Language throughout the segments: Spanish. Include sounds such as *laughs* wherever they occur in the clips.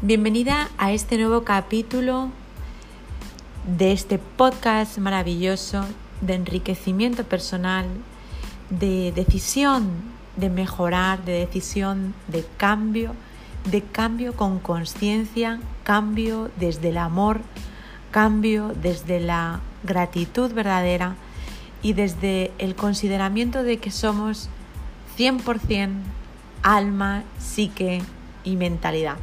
Bienvenida a este nuevo capítulo de este podcast maravilloso de enriquecimiento personal, de decisión de mejorar, de decisión de cambio, de cambio con conciencia, cambio desde el amor, cambio desde la gratitud verdadera y desde el consideramiento de que somos 100% alma, psique y mentalidad.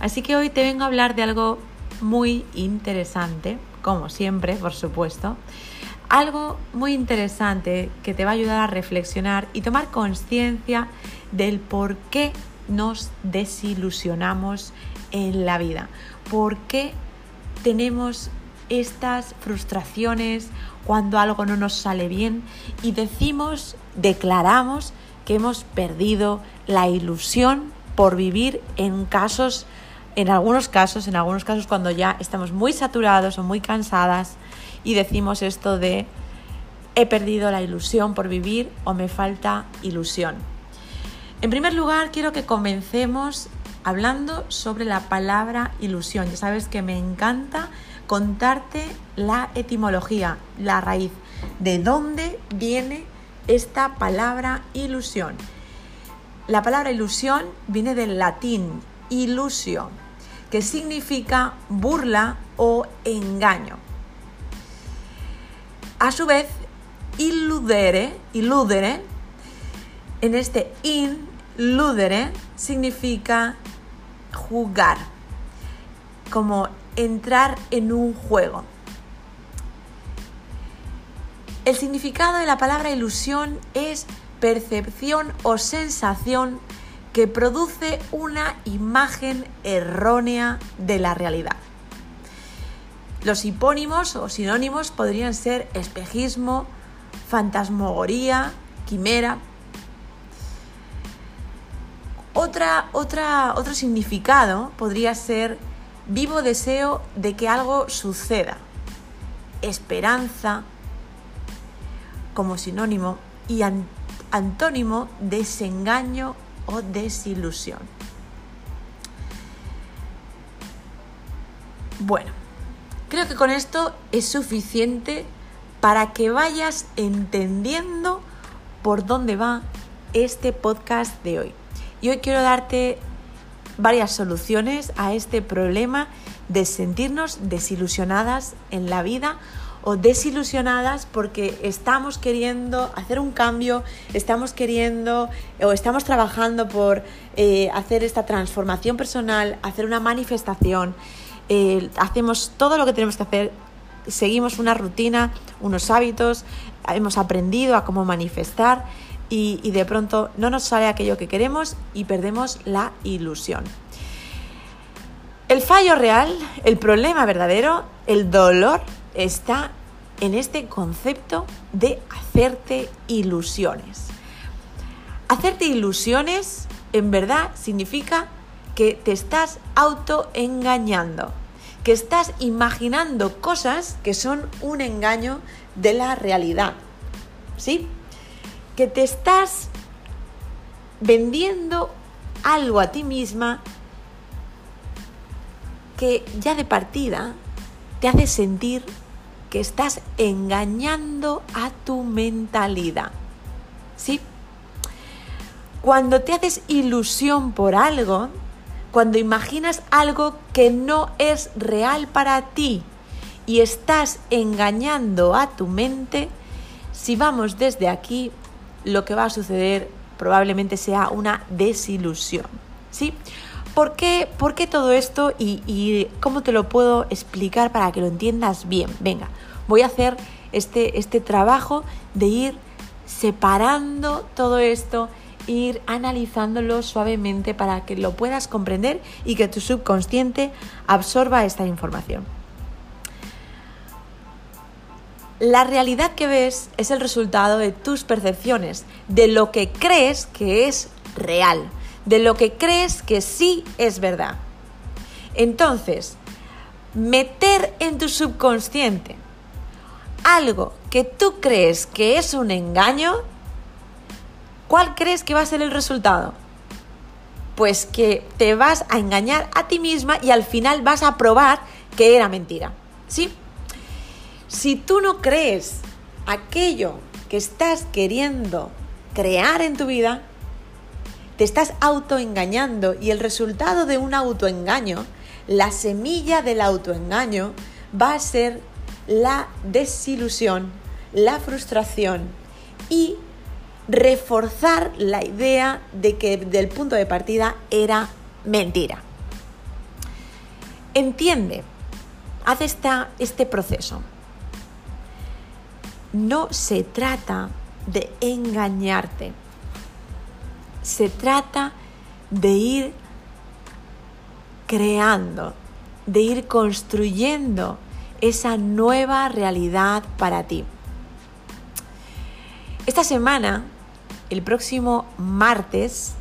Así que hoy te vengo a hablar de algo muy interesante, como siempre, por supuesto. Algo muy interesante que te va a ayudar a reflexionar y tomar conciencia del por qué nos desilusionamos en la vida, por qué tenemos estas frustraciones cuando algo no nos sale bien y decimos, declaramos que hemos perdido la ilusión por vivir en casos en algunos casos, en algunos casos cuando ya estamos muy saturados o muy cansadas y decimos esto de he perdido la ilusión por vivir o me falta ilusión. En primer lugar, quiero que comencemos hablando sobre la palabra ilusión. Ya sabes que me encanta contarte la etimología, la raíz, de dónde viene esta palabra ilusión. La palabra ilusión viene del latín ilusio, que significa burla o engaño. A su vez, illudere, illudere, en este in, significa jugar, como entrar en un juego. El significado de la palabra ilusión es percepción o sensación que produce una imagen errónea de la realidad. Los hipónimos o sinónimos podrían ser espejismo, fantasmogoría, quimera. Otra, otra, otro significado podría ser vivo deseo de que algo suceda, esperanza como sinónimo y antónimo desengaño o desilusión. Bueno, creo que con esto es suficiente para que vayas entendiendo por dónde va este podcast de hoy. Y hoy quiero darte varias soluciones a este problema de sentirnos desilusionadas en la vida o desilusionadas porque estamos queriendo hacer un cambio, estamos queriendo o estamos trabajando por eh, hacer esta transformación personal, hacer una manifestación, eh, hacemos todo lo que tenemos que hacer, seguimos una rutina, unos hábitos, hemos aprendido a cómo manifestar y, y de pronto no nos sale aquello que queremos y perdemos la ilusión. El fallo real, el problema verdadero, el dolor está en este concepto de hacerte ilusiones. Hacerte ilusiones en verdad significa que te estás autoengañando, que estás imaginando cosas que son un engaño de la realidad. ¿Sí? Que te estás vendiendo algo a ti misma que ya de partida te hace sentir que estás engañando a tu mentalidad. ¿Sí? Cuando te haces ilusión por algo, cuando imaginas algo que no es real para ti y estás engañando a tu mente, si vamos desde aquí, lo que va a suceder probablemente sea una desilusión. ¿Sí? ¿Por qué, ¿Por qué todo esto y, y, cómo te lo puedo explicar para que lo entiendas bien? Venga, voy a hacer este, este trabajo de ir separando todo esto, ir analizándolo suavemente para que lo puedas comprender y que tu subconsciente absorba esta información. La realidad que ves es el resultado de tus percepciones, de lo que crees que es real de lo que crees que sí es verdad. Entonces, meter en tu subconsciente algo que tú crees que es un engaño, ¿cuál crees que va a ser el resultado? Pues que te vas a engañar a ti misma y al final vas a probar que era mentira. ¿Sí? Si tú no crees aquello que estás queriendo crear en tu vida, te estás autoengañando y el resultado de un autoengaño, la semilla del autoengaño, va a ser la desilusión, la frustración y reforzar la idea de que del punto de partida era mentira. Entiende, haz esta, este proceso. No se trata de engañarte, se trata de ir creando, de ir construyendo esa nueva realidad para ti. Esta semana, el próximo martes,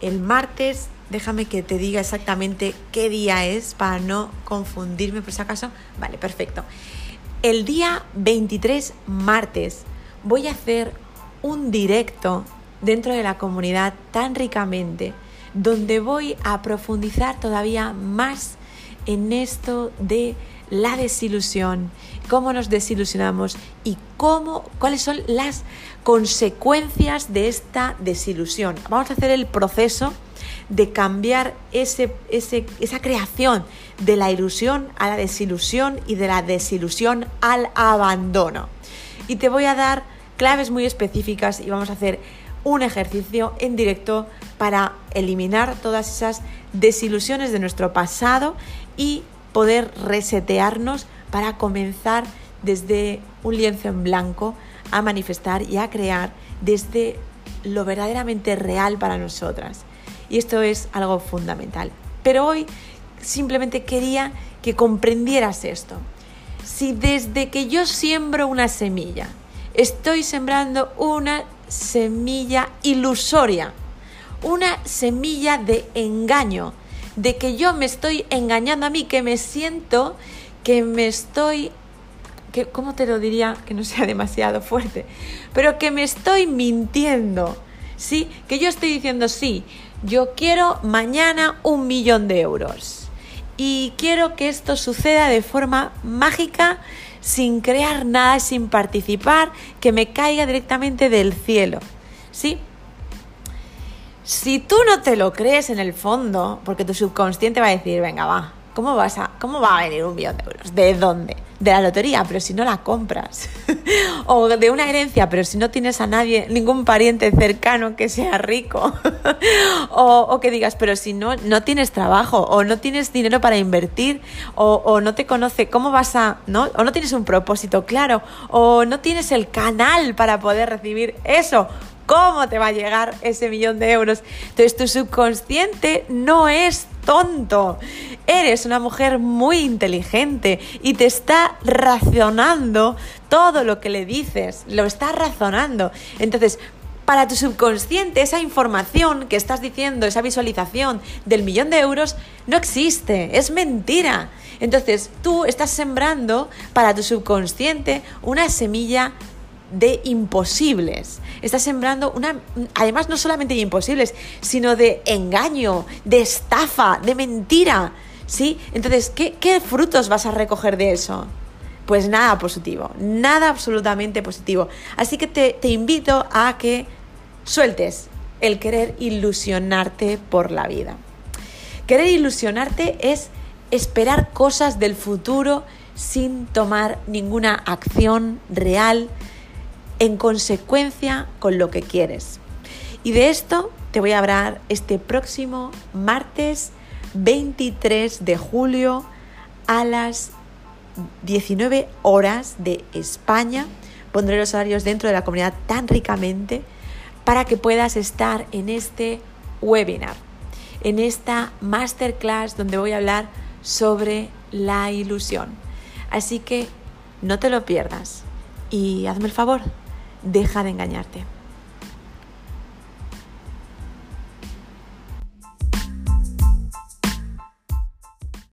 el martes, déjame que te diga exactamente qué día es para no confundirme por si acaso. Vale, perfecto. El día 23 martes voy a hacer un directo dentro de la comunidad tan ricamente, donde voy a profundizar todavía más en esto de la desilusión, cómo nos desilusionamos y cómo, cuáles son las consecuencias de esta desilusión. Vamos a hacer el proceso de cambiar ese, esa creación de la ilusión a la desilusión y de la desilusión al abandono. Y te voy a dar claves muy específicas y vamos a hacer un ejercicio en directo para eliminar todas esas desilusiones de nuestro pasado y poder resetearnos para comenzar desde un lienzo en blanco a manifestar y a crear desde lo verdaderamente real para nosotras. Y esto es algo fundamental. Pero hoy simplemente quería que comprendieras esto. Si desde que yo siembro una semilla, estoy sembrando una semilla ilusoria, una semilla de engaño, de que yo me estoy engañando a mí, que me siento que me estoy que, ¿cómo te lo diría? Que no sea demasiado fuerte, pero que me estoy mintiendo, ¿sí? Que yo estoy diciendo, sí, yo quiero mañana un millón de euros y quiero que esto suceda de forma mágica, sin crear nada, sin participar, que me caiga directamente del cielo, ¿sí? Si tú no te lo crees en el fondo, porque tu subconsciente va a decir, venga, va, ¿cómo, vas a, cómo va a venir un millón de euros? ¿De dónde? De la lotería, pero si no la compras. *laughs* o de una herencia, pero si no tienes a nadie, ningún pariente cercano que sea rico. *laughs* o, que digas, pero si no, no tienes trabajo, o no tienes dinero para invertir, o, o no te conoce, ¿cómo vas a, no? O no tienes un propósito claro, o no tienes el canal para poder recibir eso cómo te va a llegar ese millón de euros. Entonces tu subconsciente no es tonto. Eres una mujer muy inteligente y te está racionando todo lo que le dices, lo está razonando. Entonces, para tu subconsciente esa información que estás diciendo, esa visualización del millón de euros, no existe, es mentira. Entonces tú estás sembrando para tu subconsciente una semilla de imposibles. Estás sembrando una, además no solamente de imposibles, sino de engaño, de estafa, de mentira. ¿Sí? Entonces, ¿qué, qué frutos vas a recoger de eso? Pues nada positivo, nada absolutamente positivo. Así que te, te invito a que sueltes el querer ilusionarte por la vida. Querer ilusionarte es esperar cosas del futuro sin tomar ninguna acción real, en consecuencia con lo que quieres. Y de esto te voy a hablar este próximo martes 23 de julio a las 19 horas de España. Pondré los horarios dentro de la comunidad tan ricamente para que puedas estar en este webinar, en esta masterclass donde voy a hablar sobre la ilusión. Así que no te lo pierdas y hazme el favor, deja de engañarte.